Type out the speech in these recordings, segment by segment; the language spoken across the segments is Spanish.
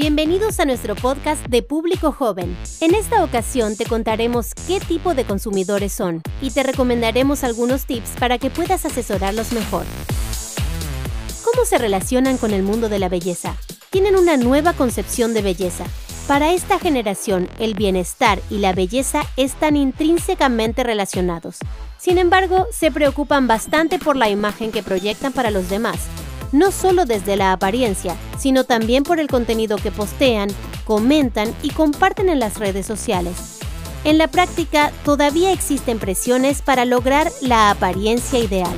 Bienvenidos a nuestro podcast de público joven. En esta ocasión te contaremos qué tipo de consumidores son y te recomendaremos algunos tips para que puedas asesorarlos mejor. ¿Cómo se relacionan con el mundo de la belleza? Tienen una nueva concepción de belleza. Para esta generación, el bienestar y la belleza están intrínsecamente relacionados. Sin embargo, se preocupan bastante por la imagen que proyectan para los demás no solo desde la apariencia, sino también por el contenido que postean, comentan y comparten en las redes sociales. En la práctica, todavía existen presiones para lograr la apariencia ideal.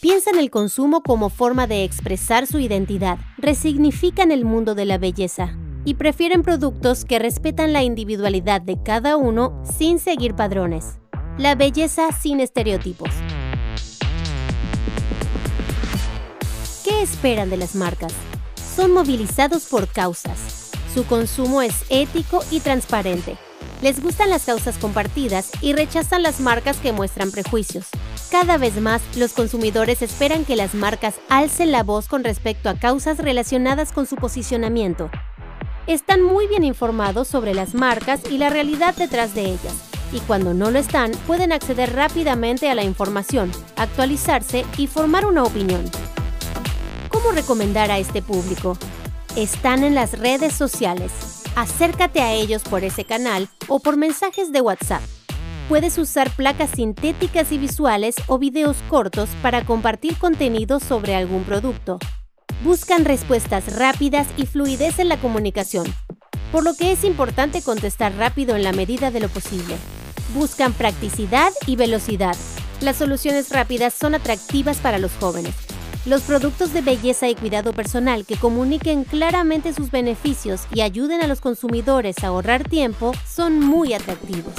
Piensan el consumo como forma de expresar su identidad, resignifican el mundo de la belleza y prefieren productos que respetan la individualidad de cada uno sin seguir padrones. La belleza sin estereotipos. Esperan de las marcas? Son movilizados por causas. Su consumo es ético y transparente. Les gustan las causas compartidas y rechazan las marcas que muestran prejuicios. Cada vez más, los consumidores esperan que las marcas alcen la voz con respecto a causas relacionadas con su posicionamiento. Están muy bien informados sobre las marcas y la realidad detrás de ellas, y cuando no lo están, pueden acceder rápidamente a la información, actualizarse y formar una opinión. ¿Cómo recomendar a este público? Están en las redes sociales. Acércate a ellos por ese canal o por mensajes de WhatsApp. Puedes usar placas sintéticas y visuales o videos cortos para compartir contenido sobre algún producto. Buscan respuestas rápidas y fluidez en la comunicación, por lo que es importante contestar rápido en la medida de lo posible. Buscan practicidad y velocidad. Las soluciones rápidas son atractivas para los jóvenes los productos de belleza y cuidado personal que comuniquen claramente sus beneficios y ayuden a los consumidores a ahorrar tiempo son muy atractivos.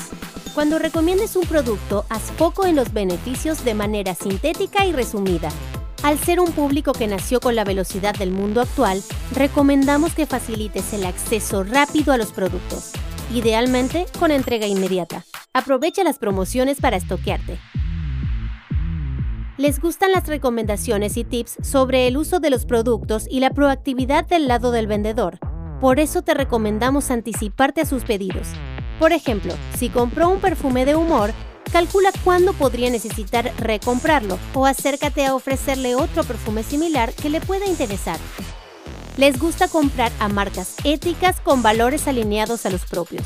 Cuando recomiendes un producto, haz poco en los beneficios de manera sintética y resumida. Al ser un público que nació con la velocidad del mundo actual, recomendamos que facilites el acceso rápido a los productos, idealmente con entrega inmediata. Aprovecha las promociones para estoquearte les gustan las recomendaciones y tips sobre el uso de los productos y la proactividad del lado del vendedor. Por eso te recomendamos anticiparte a sus pedidos. Por ejemplo, si compró un perfume de humor, calcula cuándo podría necesitar recomprarlo o acércate a ofrecerle otro perfume similar que le pueda interesar. Les gusta comprar a marcas éticas con valores alineados a los propios.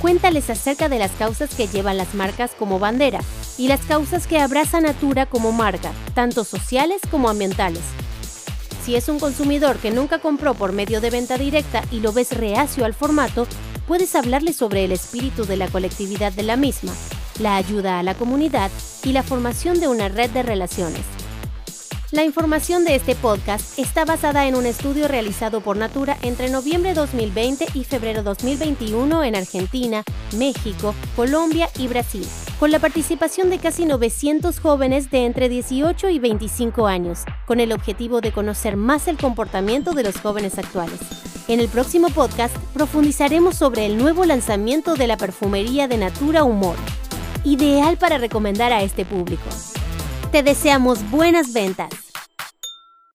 Cuéntales acerca de las causas que llevan las marcas como bandera y las causas que abraza Natura como marca, tanto sociales como ambientales. Si es un consumidor que nunca compró por medio de venta directa y lo ves reacio al formato, puedes hablarle sobre el espíritu de la colectividad de la misma, la ayuda a la comunidad y la formación de una red de relaciones. La información de este podcast está basada en un estudio realizado por Natura entre noviembre 2020 y febrero 2021 en Argentina, México, Colombia y Brasil, con la participación de casi 900 jóvenes de entre 18 y 25 años, con el objetivo de conocer más el comportamiento de los jóvenes actuales. En el próximo podcast profundizaremos sobre el nuevo lanzamiento de la perfumería de Natura Humor, ideal para recomendar a este público. Te deseamos buenas ventas.